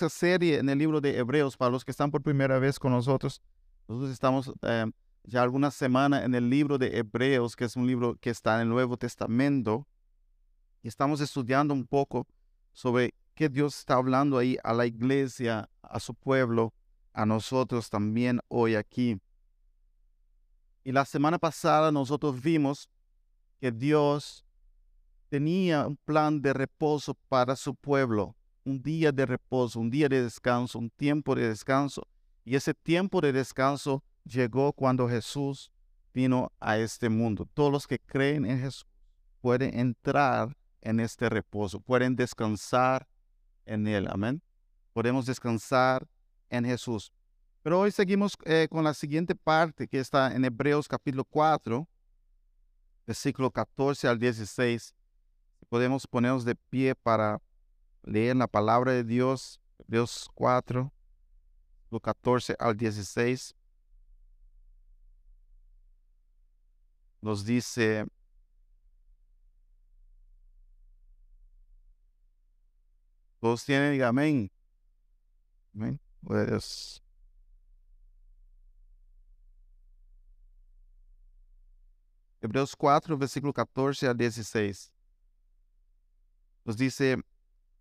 esta serie en el libro de Hebreos, para los que están por primera vez con nosotros, nosotros estamos eh, ya algunas semanas en el libro de Hebreos, que es un libro que está en el Nuevo Testamento, y estamos estudiando un poco sobre qué Dios está hablando ahí a la iglesia, a su pueblo, a nosotros también hoy aquí. Y la semana pasada nosotros vimos que Dios tenía un plan de reposo para su pueblo, un día de reposo, un día de descanso, un tiempo de descanso. Y ese tiempo de descanso llegó cuando Jesús vino a este mundo. Todos los que creen en Jesús pueden entrar en este reposo, pueden descansar en Él. Amén. Podemos descansar en Jesús. Pero hoy seguimos eh, con la siguiente parte que está en Hebreos capítulo 4, versículo 14 al 16. Podemos ponernos de pie para leer la palabra de Dios, Hebreos 4, 14 al 16. Nos dice, todos tienen, amén. Amén. Pues, Hebreos 4, versículo 14 a 16. Nos dice,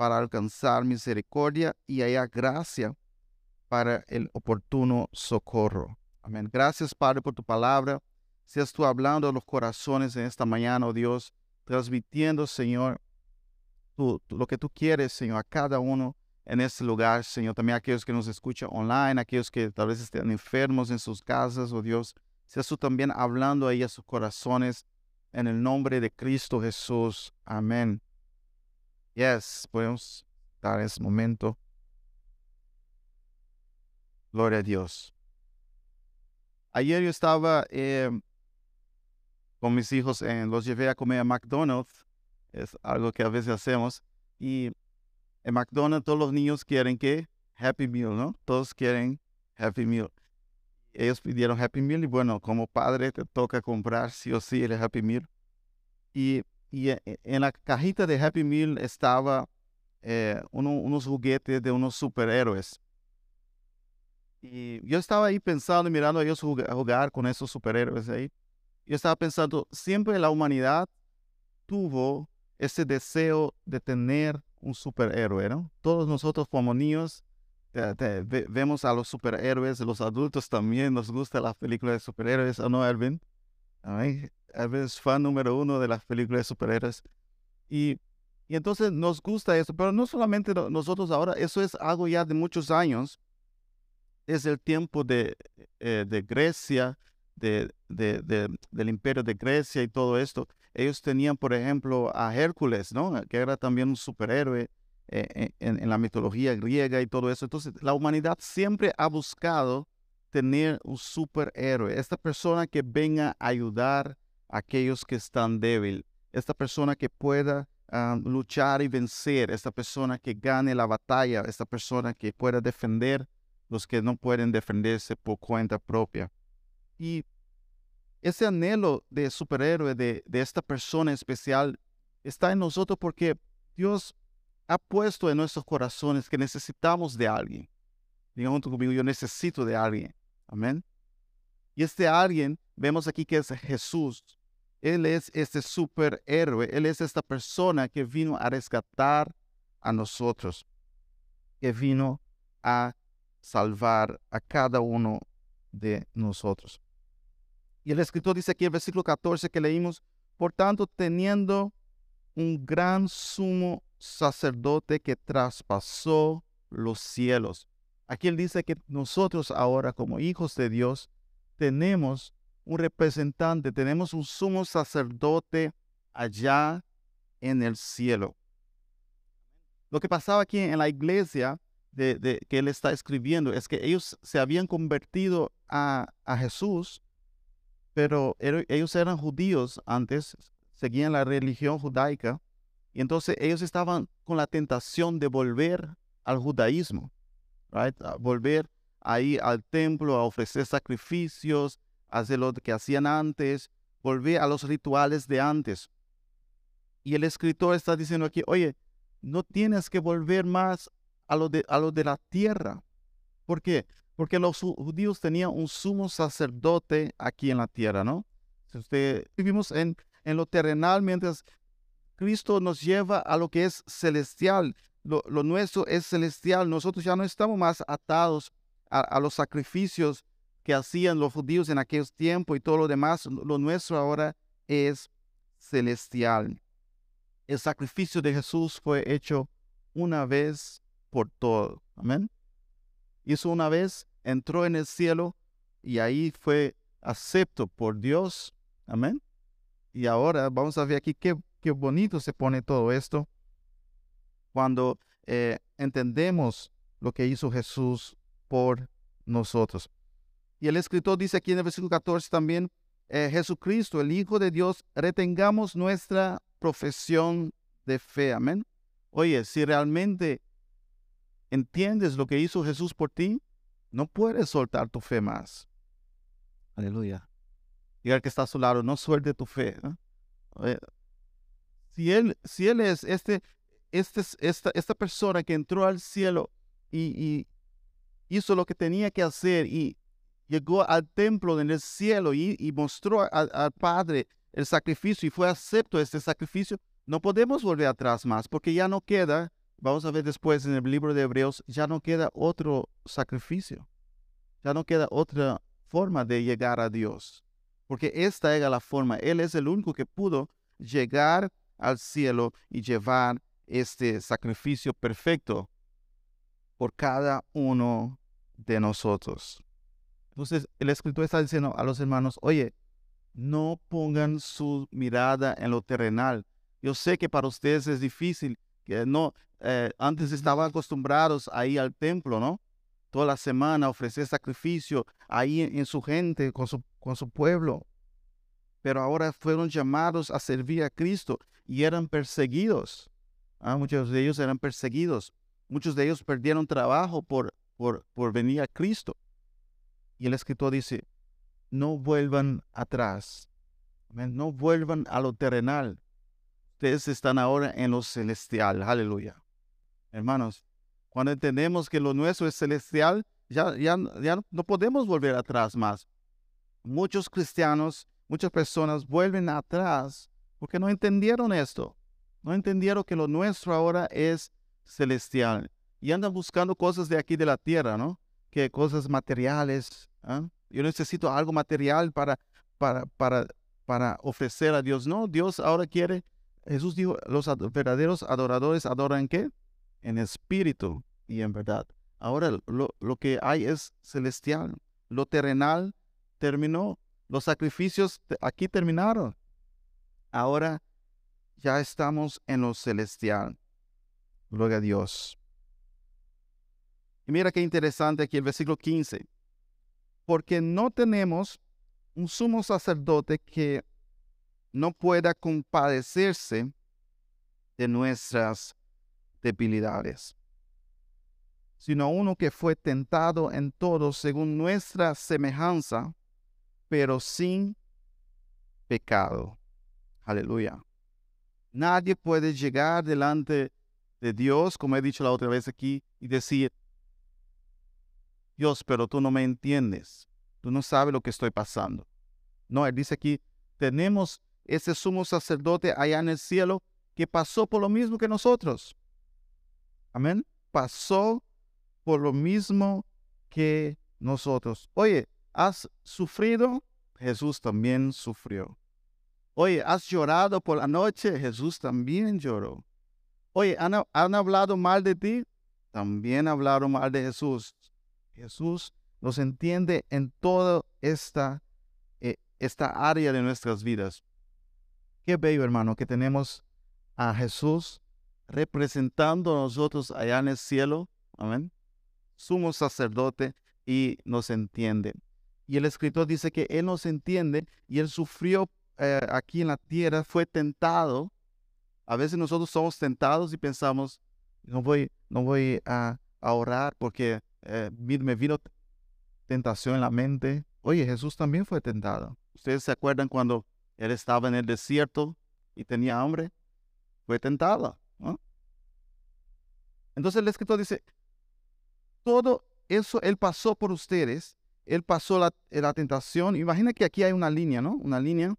para alcanzar misericordia y haya gracia para el oportuno socorro. Amén. Gracias, Padre, por tu palabra. Seas tú hablando a los corazones en esta mañana, oh Dios, transmitiendo, Señor, lo que tú quieres, Señor, a cada uno en este lugar, Señor. También a aquellos que nos escuchan online, aquellos que tal vez estén enfermos en sus casas, oh Dios. Seas tú también hablando ahí a sus corazones en el nombre de Cristo Jesús. Amén. Yes, podemos dar ese momento. Gloria a Dios. Ayer yo estaba eh, con mis hijos, los llevé a comer a McDonald's. Es algo que a veces hacemos. Y en McDonald's todos los niños quieren que Happy Meal, ¿no? Todos quieren Happy Meal ellos pidieron Happy Meal y bueno, como padre te toca comprar sí o sí el Happy Meal. Y, y e, e, en la cajita de Happy Meal estaba eh, unos juguetes de unos superhéroes. Y yo estaba ahí pensando y mirando a ellos jugar, con esos superhéroes ahí. Yo estaba pensando, siempre la humanidad tuvo ese deseo de tener un superhéroe, ¿no? Todos nosotros como niños vemos a los superhéroes, los adultos también nos gusta las películas de superhéroes, ¿o no, Erwin? Erwin es fan número uno de las películas de superhéroes. Y, y entonces nos gusta eso, pero no solamente nosotros ahora, eso es algo ya de muchos años. Es el tiempo de, eh, de Grecia, de, de, del imperio de Grecia y todo esto. Ellos tenían, por ejemplo, a Hércules, ¿no? Que era también un superhéroe eh, en, la mitología griega y todo eso. Entonces, la humanidad siempre ha buscado tener un superhéroe, esta persona que venga a ayudar a aquellos que están débiles, esta persona que pueda ah, luchar y vencer, esta persona que gane la batalla, esta persona que pueda defender los que no pueden defenderse por cuenta propia. Y ese anhelo de superhéroe, de, de esta persona especial, está en nosotros porque Dios ha puesto en nuestros corazones que necesitamos de alguien. Digamos conmigo, yo necesito de alguien. Amén. Y este alguien, vemos aquí que es Jesús. Él es este superhéroe. Él es esta persona que vino a rescatar a nosotros. Que vino a salvar a cada uno de nosotros. Y el escritor dice aquí en el versículo 14 que leímos, por tanto, teniendo un gran sumo sacerdote que traspasó los cielos. Aquí él dice que nosotros ahora como hijos de Dios tenemos un representante, tenemos un sumo sacerdote allá en el cielo. Lo que pasaba aquí en la iglesia que él está escribiendo es que ellos se habían convertido a, a Jesús, pero ellos eran judíos antes, seguían la religión judaica, y entonces ellos estaban con la tentación de volver al judaísmo, right? volver ahí al templo a ofrecer sacrificios, hacer lo que hacían antes, volver a los rituales de antes. Y el escritor está diciendo aquí, oye, no tienes que volver más a lo de, a lo de la tierra. ¿Por qué? Porque los judíos tenían un sumo sacerdote aquí en la tierra, ¿no? Si usted vivimos en, en lo terrenal, mientras Cristo nos lleva a lo que es celestial. Lo, nuestro es celestial. Nosotros ya no estamos más atados a, los sacrificios que hacían los judíos en aquellos tiempos y todo lo demás. Lo nuestro ahora es celestial. El sacrificio de Jesús fue hecho una vez por todo. Amén. Hizo una vez, entró en el cielo y ahí fue acepto por Dios. Amén. Y ahora vamos a ver aquí qué, qué bonito se pone todo esto cuando eh, entendemos lo que hizo Jesús por nosotros. Y el escritor dice aquí en el versículo 14 también, eh, Jesucristo, el Hijo de Dios, retengamos nuestra profesión de fe. Amén. Oye, si realmente entiendes lo que hizo Jesús por ti, no puedes soltar tu fe más. Aleluya. Diga que está a su lado, no suelte tu fe. Si él, si él es este, este, esta, esta persona que entró al cielo y, hizo lo que tenía que hacer y llegó al templo en el cielo y, mostró al Padre el sacrificio y fue acepto este sacrificio, no podemos volver atrás más porque ya no queda, vamos a ver después en el libro de Hebreos, ya no queda otro sacrificio, ya no queda otra forma de llegar a Dios, porque esta era la forma, Él es el único que pudo llegar al cielo y llevar este sacrificio perfecto por cada uno de nosotros. Entonces, el escritor está diciendo a los hermanos, oye, no pongan su mirada en lo terrenal. Yo sé que para ustedes es difícil, que no, eh, antes estaban acostumbrados a ir al templo, ¿no? Toda la semana ofrecer sacrificio ahí en, su gente, con su, con su pueblo. Pero ahora fueron llamados a servir a Cristo y eran perseguidos. Ah, muchos de ellos eran perseguidos. Muchos de ellos perdieron trabajo por, por, por venir a Cristo. Y el escritor dice, no vuelvan atrás. No vuelvan a lo terrenal. Ustedes están ahora en lo celestial. Aleluya. Hermanos, cuando entendemos que lo nuestro es celestial, ya, ya, ya no podemos volver atrás más. Muchos cristianos, muchas personas vuelven atrás porque no entendieron esto. No entendieron que lo nuestro ahora es celestial. Y andan buscando cosas de aquí de la tierra, ¿no? Que cosas materiales. ¿Ah? Yo necesito algo material para, para, para, para ofrecer a Dios. No, Dios ahora quiere, Jesús dijo, los verdaderos adoradores adoran qué? En espíritu y en verdad. Ahora lo, lo que hay es celestial. Lo terrenal terminó. Los sacrificios aquí terminaron ahora ya estamos en lo celestial. Gloria a Dios. Y mira qué interesante aquí el versículo 15. Porque no tenemos un sumo sacerdote que no pueda compadecerse de nuestras debilidades, sino uno que fue tentado en todo según nuestra semejanza, pero sin pecado. Aleluya. Nadie puede llegar delante de Dios, como he dicho la otra vez aquí, y decir, Dios, pero tú no me entiendes. Tú no sabes lo que estoy pasando. No, él dice aquí, tenemos ese sumo sacerdote allá en el cielo que pasó por lo mismo que nosotros. Amén. Pasó por lo mismo que nosotros. Oye, ¿has sufrido? Jesús también sufrió. Oye, ¿has llorado por la noche? Jesús también lloró. Oye, ¿han, hablado mal de ti? También hablaron mal de Jesús. Jesús nos entiende en toda esta, eh, esta área de nuestras vidas. Qué bello, hermano, que tenemos a Jesús representando a nosotros allá en el cielo. Amén. sumo sacerdote y nos entiende. Y el escritor dice que Él nos entiende y Él sufrió eh, aquí en la tierra, fue tentado. A veces nosotros somos tentados y pensamos, no voy, no voy a, orar porque eh, me vino tentación en la mente. Oye, Jesús también fue tentado. ¿Ustedes se acuerdan cuando Él estaba en el desierto y tenía hambre? Fue tentado. Entonces el escritor dice, todo eso Él pasó por ustedes, Él pasó la, la tentación. Imagina que aquí hay una línea, ¿no? Una línea.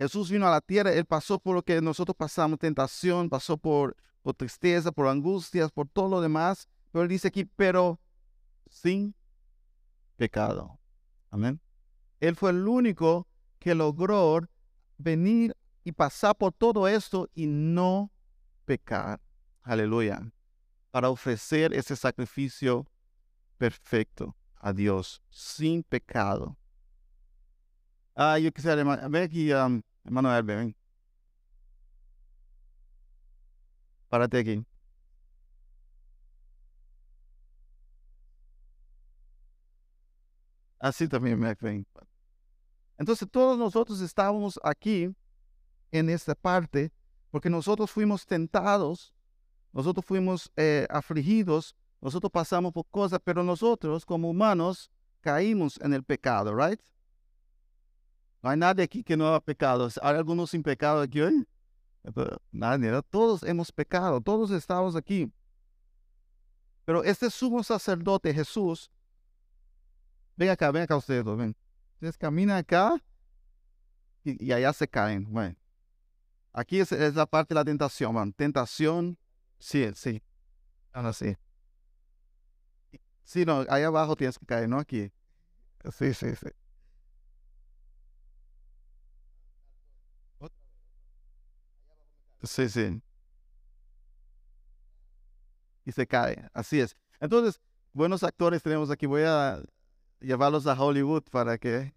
Jesús vino a la tierra, Él pasó por lo que nosotros pasamos, tentación, pasó por, tristeza, por angustias, por todo lo demás. Pero Él dice aquí, pero sin pecado. Amén. Él fue el único que logró venir y pasar por todo esto y no pecar. Aleluya. Para ofrecer ese sacrificio perfecto a Dios, sin pecado. Ah, yo quisiera, ven aquí, um, hermano Herbe, ven. Párate aquí. Así también me ven. Entonces todos nosotros estábamos aquí en esta parte porque nosotros fuimos tentados, nosotros fuimos eh, afligidos, nosotros pasamos por cosas, pero nosotros como humanos caímos en el pecado, ¿right? No hay nadie aquí que no ha pecado. ¿Hay algunos sin pecado aquí hoy? Nadie, todos hemos pecado, todos estamos aquí. Pero este sumo sacerdote Jesús, ven acá, ven acá ustedes dos, ven. Ustedes caminan acá y, allá se caen. Bueno, aquí es, la parte de la tentación, man. Tentación, sí, sí. Ahora sí. Sí, no, ahí abajo tienes que caer, no aquí. Sí, sí, sí. Sí, sí. Y se cae, así es. Entonces, buenos actores tenemos aquí. Voy a llevarlos a Hollywood para que...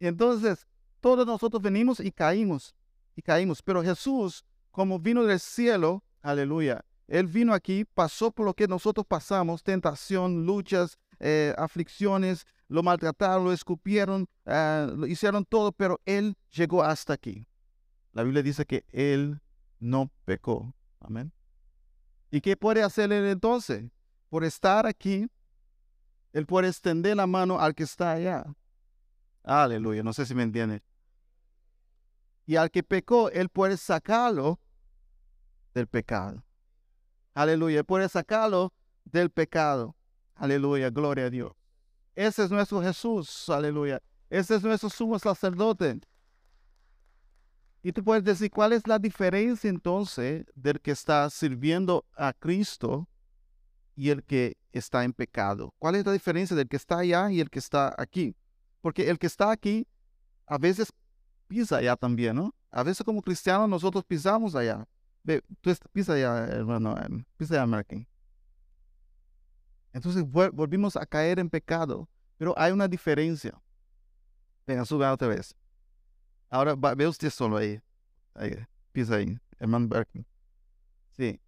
Entonces, todos nosotros venimos y caímos, y caímos. Pero Jesús, como vino del cielo, aleluya, Él vino aquí, pasó por lo que nosotros pasamos, tentación, luchas, eh, aflicciones, lo maltrataron, lo escupieron, eh, lo hicieron todo, pero Él llegó hasta aquí. La Biblia dice que Él no pecó. Amén. ¿Y qué puede hacer Él entonces? Por estar aquí, Él puede extender la mano al que está allá. Aleluya, no sé si me entiende. Y al que pecó, Él puede sacarlo del pecado. Aleluya, puede sacarlo del pecado. Aleluya, gloria a Dios. Ese es nuestro Jesús, aleluya. Ese es nuestro sumo sacerdote. Y tú puedes decir, ¿cuál es la diferencia entonces del que está sirviendo a Cristo y el que está en pecado? ¿Cuál es la diferencia del que está allá y el que está aquí? Porque el que está aquí a veces pisa allá también, ¿no? A veces como cristianos nosotros pisamos allá. Ve, tú pisa allá, hermano, pisa allá, Markin. Entonces volvimos a caer en pecado, pero hay una diferencia. Venga, sube otra vez. Ahora ve usted solo ahí. ahí pisa ahí, hermano Berkeley. Sí.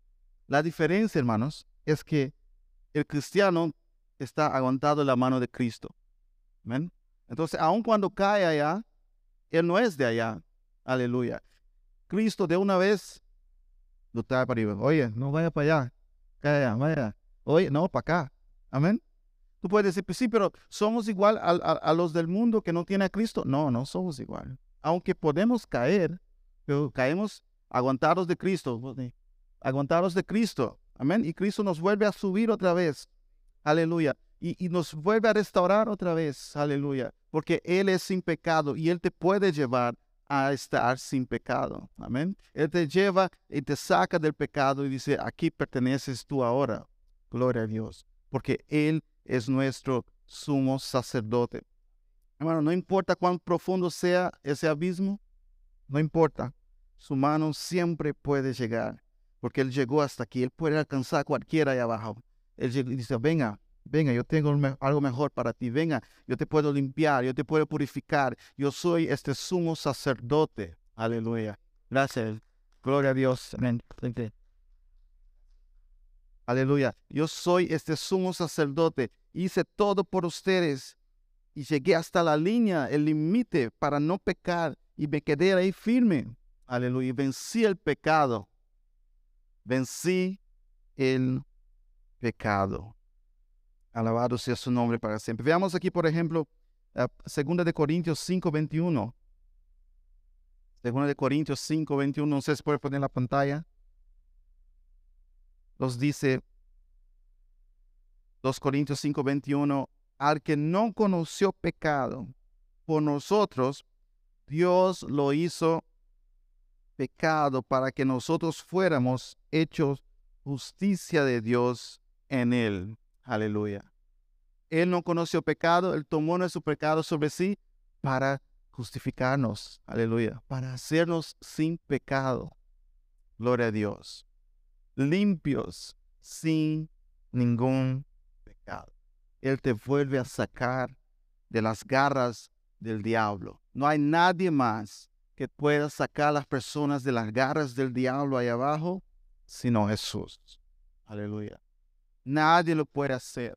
La diferencia, hermanos, es que el cristiano está aguantado en la mano de Cristo. ¿Ven? Entonces, aun cuando cae allá, él no es de allá. Aleluya. Cristo de una vez lo trae para arriba. Oye, no vaya para allá. Cae allá, vaya. Oye, no, para acá. Amén. Tú puedes decir, pues sí, pero somos igual a, a los del mundo que no tiene a Cristo. No, no somos igual aunque podemos caer, pero caemos aguantados de Cristo, aguantados de Cristo. Amén. Y Cristo nos vuelve a subir otra vez. Aleluya. Y, nos vuelve a restaurar otra vez. Aleluya. Porque Él es sin pecado y Él te puede llevar a estar sin pecado. Amén. Él te lleva y te saca del pecado y dice, aquí perteneces tú ahora. Gloria a Dios. Porque Él es nuestro sumo sacerdote. Hermano, no importa cuán profundo sea ese abismo, no importa. Su mano siempre puede llegar, porque Él llegó hasta aquí. Él puede alcanzar a cualquiera ahí abajo. Él dice, venga, venga, yo tengo algo mejor para ti. Venga, yo te puedo limpiar, yo te puedo purificar. Yo soy este sumo sacerdote. Aleluya. Gracias. Gloria a Dios. Amén. Aleluya. Yo soy este sumo sacerdote. Hice todo por ustedes y llegué hasta la línea, el límite para no pecar y me quedé ahí firme. Aleluya. Vencí el pecado. Vencí el pecado. Alabado sea su nombre para siempre. Veamos aquí, por ejemplo, segunda de Corintios 5, 21. Segunda de Corintios 5, 21. No sé si puede poner la pantalla. Nos dice 2 Corintios 5, 21. Al que no conoció pecado por nosotros, Dios lo hizo pecado para que nosotros fuéramos hechos justicia de Dios en él. Aleluya. Él no conoció pecado, Él tomó nuestro pecado sobre sí para justificarnos. Aleluya. Para hacernos sin pecado. Gloria a Dios. Limpios sin ningún pecado. Él te vuelve a sacar de las garras del diablo. No hay nadie más que pueda sacar a las personas de las garras del diablo ahí abajo, sino Jesús. Aleluya. Nadie lo puede hacer.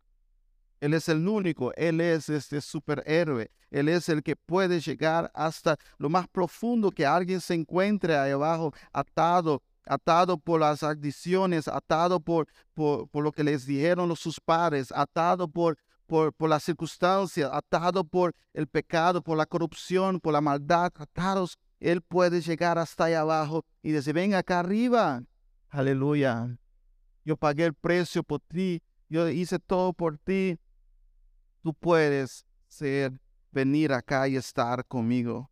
Él es el único, Él es este superhéroe, Él es el que puede llegar hasta lo más profundo que alguien se encuentre ahí abajo, atado, atado por las adicciones, atado por, por, por lo que les dijeron sus padres, atado por, por, por las circunstancias, atado por el pecado, por la corrupción, por la maldad, atados. Él puede llegar hasta ahí abajo y decir, ven acá arriba. Aleluya. Yo pagué el precio por ti. Yo hice todo por ti tú puedes ser, venir acá y estar conmigo.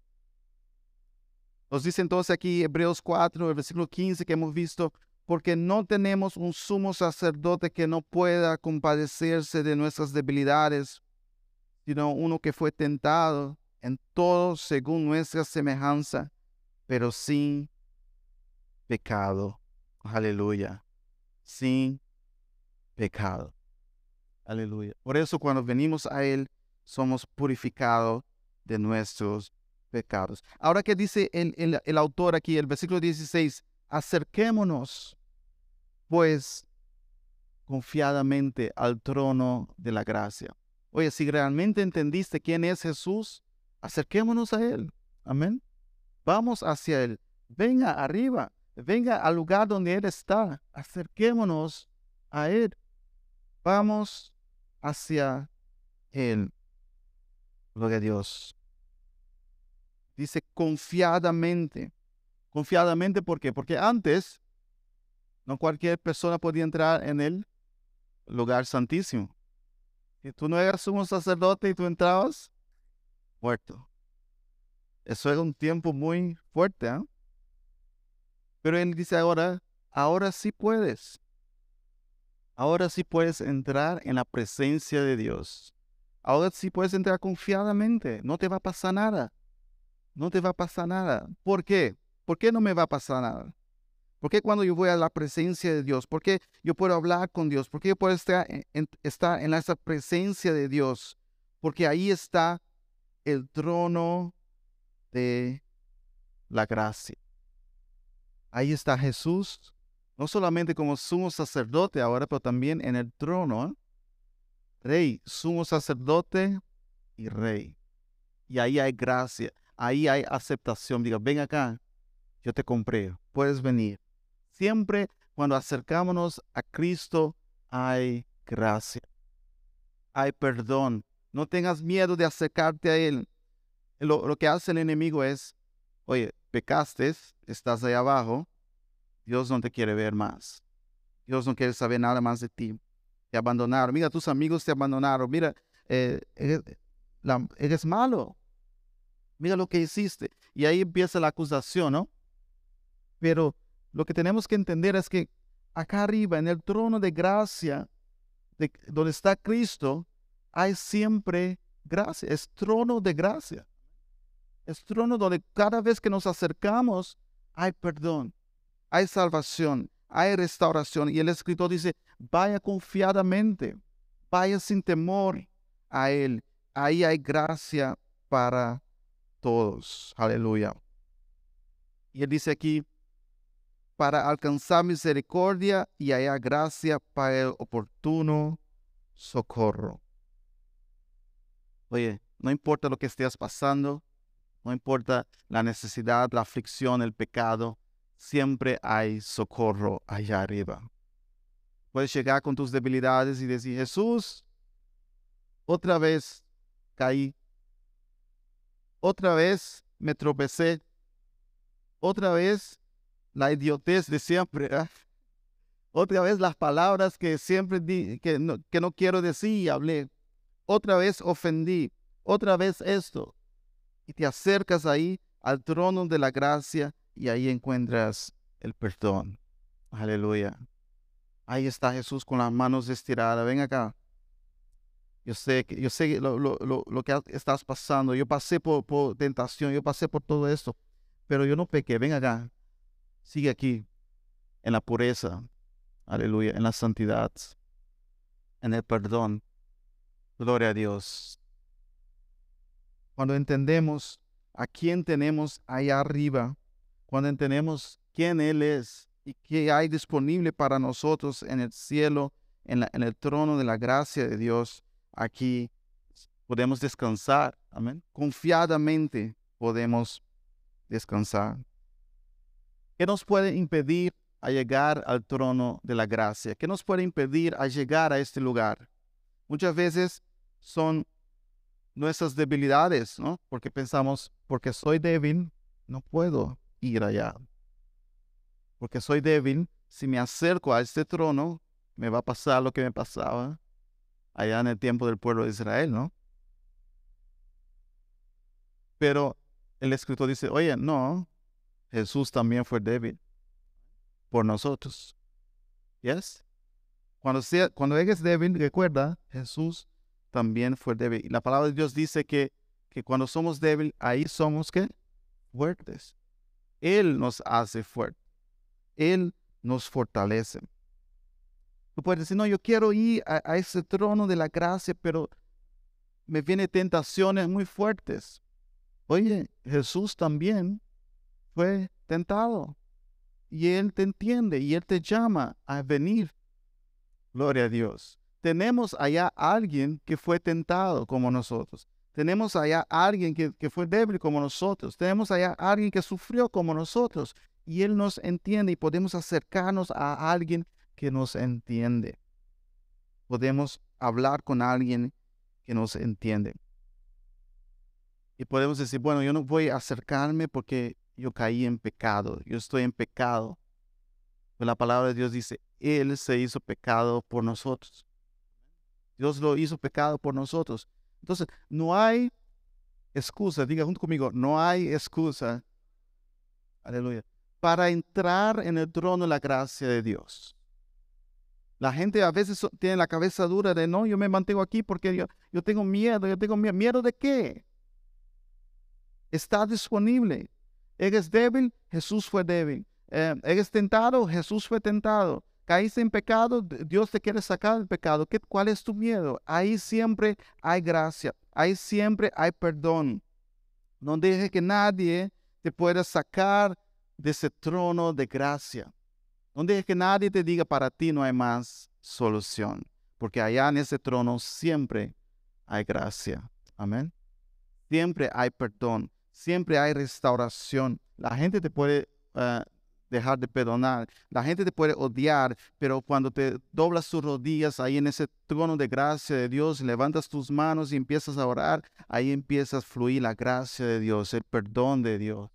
Nos dice entonces aquí Hebreos 4, el versículo 15 que hemos visto, porque no tenemos un sumo sacerdote que no pueda compadecerse de nuestras debilidades, sino uno que fue tentado en todo según nuestra semejanza, pero sin pecado. Aleluya. Sin pecado. Aleluya. Por eso cuando venimos a Él, somos purificados de nuestros pecados. Ahora que dice el, el, autor aquí, el versículo 16, acerquémonos pues confiadamente al trono de la gracia. Oye, si realmente entendiste quién es Jesús, acerquémonos a Él. Amén. Vamos hacia Él. Venga arriba. Venga al lugar donde Él está. Acerquémonos a Él. Vamos hacia Él. Gloria a Dios. Dice confiadamente. Confiadamente, ¿por qué? Porque antes no cualquier persona podía entrar en el lugar santísimo. Y tú no eras un sacerdote y tú entrabas muerto. Eso era un tiempo muy fuerte. ¿eh? Pero él dice ahora, ahora sí puedes. Ahora sí puedes entrar en la presencia de Dios. Ahora sí puedes entrar confiadamente. No te va a pasar nada. No te va a pasar nada. ¿Por qué? ¿Por qué no me va a pasar nada? ¿Por qué cuando yo voy a la presencia de Dios? ¿Por qué yo puedo hablar con Dios? ¿Por qué yo puedo estar en, estar en esa presencia de Dios? Porque ahí está el trono de la gracia. Ahí está Jesús no solamente como sumo sacerdote ahora, pero también en el trono. Rey, sumo sacerdote y rey. Y ahí hay gracia, ahí hay aceptación. Diga, ven acá, yo te compré, puedes venir. Siempre cuando acercámonos a Cristo hay gracia, hay perdón. No tengas miedo de acercarte a Él. Lo, que hace el enemigo es, oye, pecaste, estás ahí abajo, Dios no te quiere ver más. Dios no quiere saber nada más de ti. Te abandonaron. Mira, tus amigos te abandonaron. Mira, eh, eres, malo. Mira lo que hiciste. Y ahí empieza la acusación, ¿no? Pero lo que tenemos que entender es que acá arriba, en el trono de gracia, de, donde está Cristo, hay siempre gracia. Es trono de gracia. Es trono donde cada vez que nos acercamos, hay perdón hay salvación, hay restauración. Y el escritor dice, vaya confiadamente, vaya sin temor a Él. Ahí hay gracia para todos. Aleluya. Y él dice aquí, para alcanzar misericordia y hallar gracia para el oportuno socorro. Oye, no importa lo que estés pasando, no importa la necesidad, la aflicción, el pecado, siempre hay socorro allá arriba. Puedes llegar con tus debilidades y decir, Jesús, otra vez caí, otra vez me tropecé, otra vez la idiotez de siempre, otra vez las palabras que siempre di, que, no, que no quiero decir y hablé, otra vez ofendí, otra vez esto. Y te acercas ahí al trono de la gracia y ahí encuentras el perdón. Aleluya. Ahí está Jesús con las manos estiradas. Ven acá. Yo sé que, yo sé lo, lo, lo, que estás pasando. Yo pasé por, por, tentación. Yo pasé por todo esto. Pero yo no pequé. Ven acá. Sigue aquí. En la pureza. Aleluya. En la santidad. En el perdón. Gloria a Dios. Cuando entendemos a quién tenemos allá arriba, cuando entendemos quién Él es y qué hay disponible para nosotros en el cielo, en, en el trono de la gracia de Dios, aquí podemos descansar. Amén. Confiadamente podemos descansar. ¿Qué nos puede impedir a llegar al trono de la gracia? ¿Qué nos puede impedir a llegar a este lugar? Muchas veces son nuestras debilidades, ¿no? Porque pensamos, porque soy débil, no puedo ir allá. Porque soy débil, si me acerco a este trono, me va a pasar lo que me pasaba allá en el tiempo del pueblo de Israel, ¿no? Pero el escritor dice, oye, no, Jesús también fue débil por nosotros. ¿Yes? Cuando, sea, eres débil, recuerda, Jesús también fue débil. Y la palabra de Dios dice que, que cuando somos débiles, ahí somos ¿qué? fuertes. Él nos hace fuertes. Él nos fortalece. Tú puedes decir, no, yo quiero ir a, ese trono de la gracia, pero me vienen tentaciones muy fuertes. Oye, Jesús también fue tentado. Y Él te entiende y Él te llama a venir. Gloria a Dios tenemos allá alguien que fue tentado como nosotros. Tenemos allá alguien que, que, fue débil como nosotros. Tenemos allá alguien que sufrió como nosotros. Y Él nos entiende y podemos acercarnos a alguien que nos entiende. Podemos hablar con alguien que nos entiende. Y podemos decir, bueno, yo no voy a acercarme porque yo caí en pecado. Yo estoy en pecado. Pero la palabra de Dios dice, Él se hizo pecado por nosotros. Dios lo hizo pecado por nosotros. Entonces, no hay excusa, diga junto conmigo, no hay excusa, aleluya, para entrar en el trono de la gracia de Dios. La gente a veces tiene la cabeza dura de, no, yo me mantengo aquí porque yo, yo tengo miedo, yo tengo miedo. ¿Miedo de qué? Está disponible. Eres débil, Jesús fue débil. Eh, eres tentado, Jesús fue tentado caíste en pecado, Dios te quiere sacar del pecado. ¿Qué, ¿Cuál es tu miedo? Ahí siempre hay gracia, ahí siempre hay perdón. No deje que nadie te pueda sacar de ese trono de gracia. No deje que nadie te diga para ti no hay más solución, porque allá en ese trono siempre hay gracia. Amén. Siempre hay perdón, siempre hay restauración. La gente te puede uh, dejar de perdonar. La gente te puede odiar, pero cuando te doblas tus rodillas ahí en ese trono de gracia de Dios, levantas tus manos y empiezas a orar, ahí empiezas a fluir la gracia de Dios, el perdón de Dios.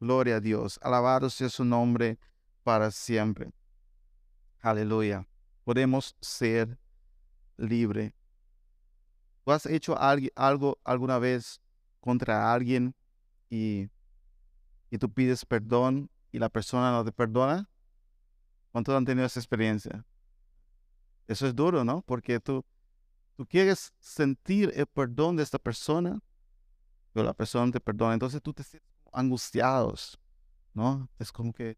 Gloria a Dios. Alabado sea su nombre para siempre. Aleluya. Podemos ser libres. ¿Tú has hecho algo alguna vez contra alguien y, y tú pides perdón y la persona no te perdona? ¿Cuántos han tenido esa experiencia? Eso es duro, ¿no? Porque tú, tú quieres sentir el perdón de esta persona, pero la persona no te perdona. Entonces tú te sientes angustiados, ¿no? Es como que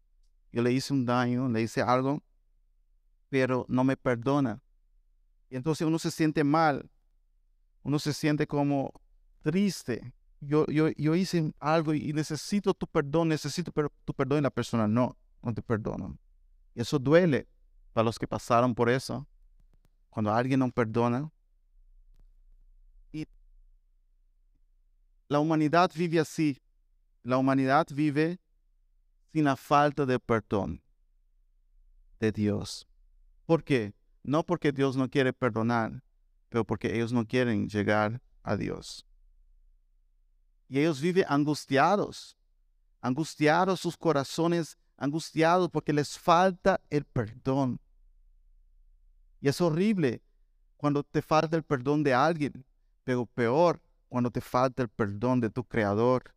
yo le hice un daño, le hice algo, pero no me perdona. Y entonces uno se siente mal, uno se siente como triste, yo, yo, hice algo y necesito tu perdón, necesito tu perdón y la persona no. no te perdonan. Y eso duele para los que pasaron por eso. Cuando alguien no perdona. Y la humanidad vive así. La humanidad vive sin la falta de perdón de Dios. ¿Por qué? No porque Dios no quiere perdonar, pero porque ellos no quieren llegar a Dios. Y ellos viven angustiados, angustiados sus corazones, angustiados porque les falta el perdón. Y es horrible cuando te falta el perdón de alguien, pero peor cuando te falta el perdón de tu Creador,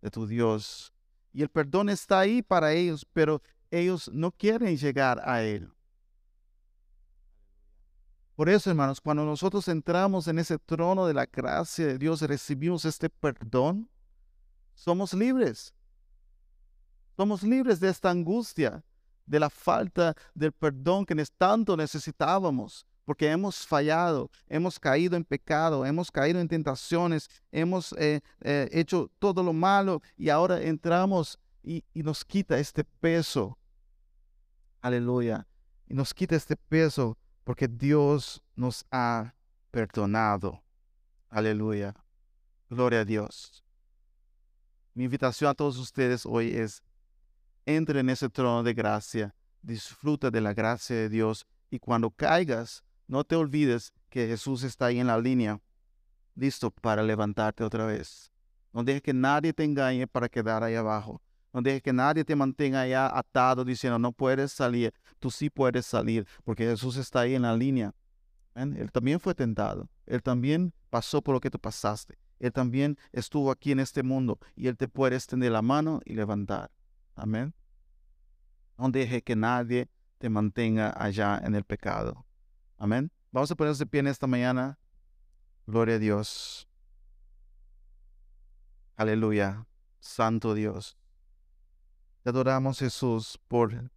de tu Dios. Y el perdón está ahí para ellos, pero ellos no quieren llegar a Él. Por eso, hermanos, cuando nosotros entramos en ese trono de la gracia de Dios recibimos este perdón, somos libres. Somos libres de esta angustia, de la falta del perdón que tanto necesitábamos, porque hemos fallado, hemos caído en pecado, hemos caído en tentaciones, hemos eh, eh, hecho todo lo malo y ahora entramos y, y nos quita este peso. Aleluya. Y nos quita este peso porque Dios nos ha perdonado. Aleluya. Gloria a Dios. Mi invitación a todos ustedes hoy es, entre en ese trono de gracia, disfruta de la gracia de Dios y cuando caigas, no te olvides que Jesús está ahí en la línea, listo para levantarte otra vez. No dejes que nadie te engañe para quedar ahí abajo. No dejes que nadie te mantenga allá atado diciendo no puedes salir. Tú sí puedes salir porque Jesús está ahí en la línea. Él también fue tentado. Él también pasó por lo que tú pasaste. Él también estuvo aquí en este mundo y Él te puede extender la mano y levantar. Amén. No deje que nadie te mantenga allá en el pecado. Amén. Vamos a ponernos de pie en esta mañana. Gloria a Dios. Aleluya. Santo Dios. Te adoramos Jesús por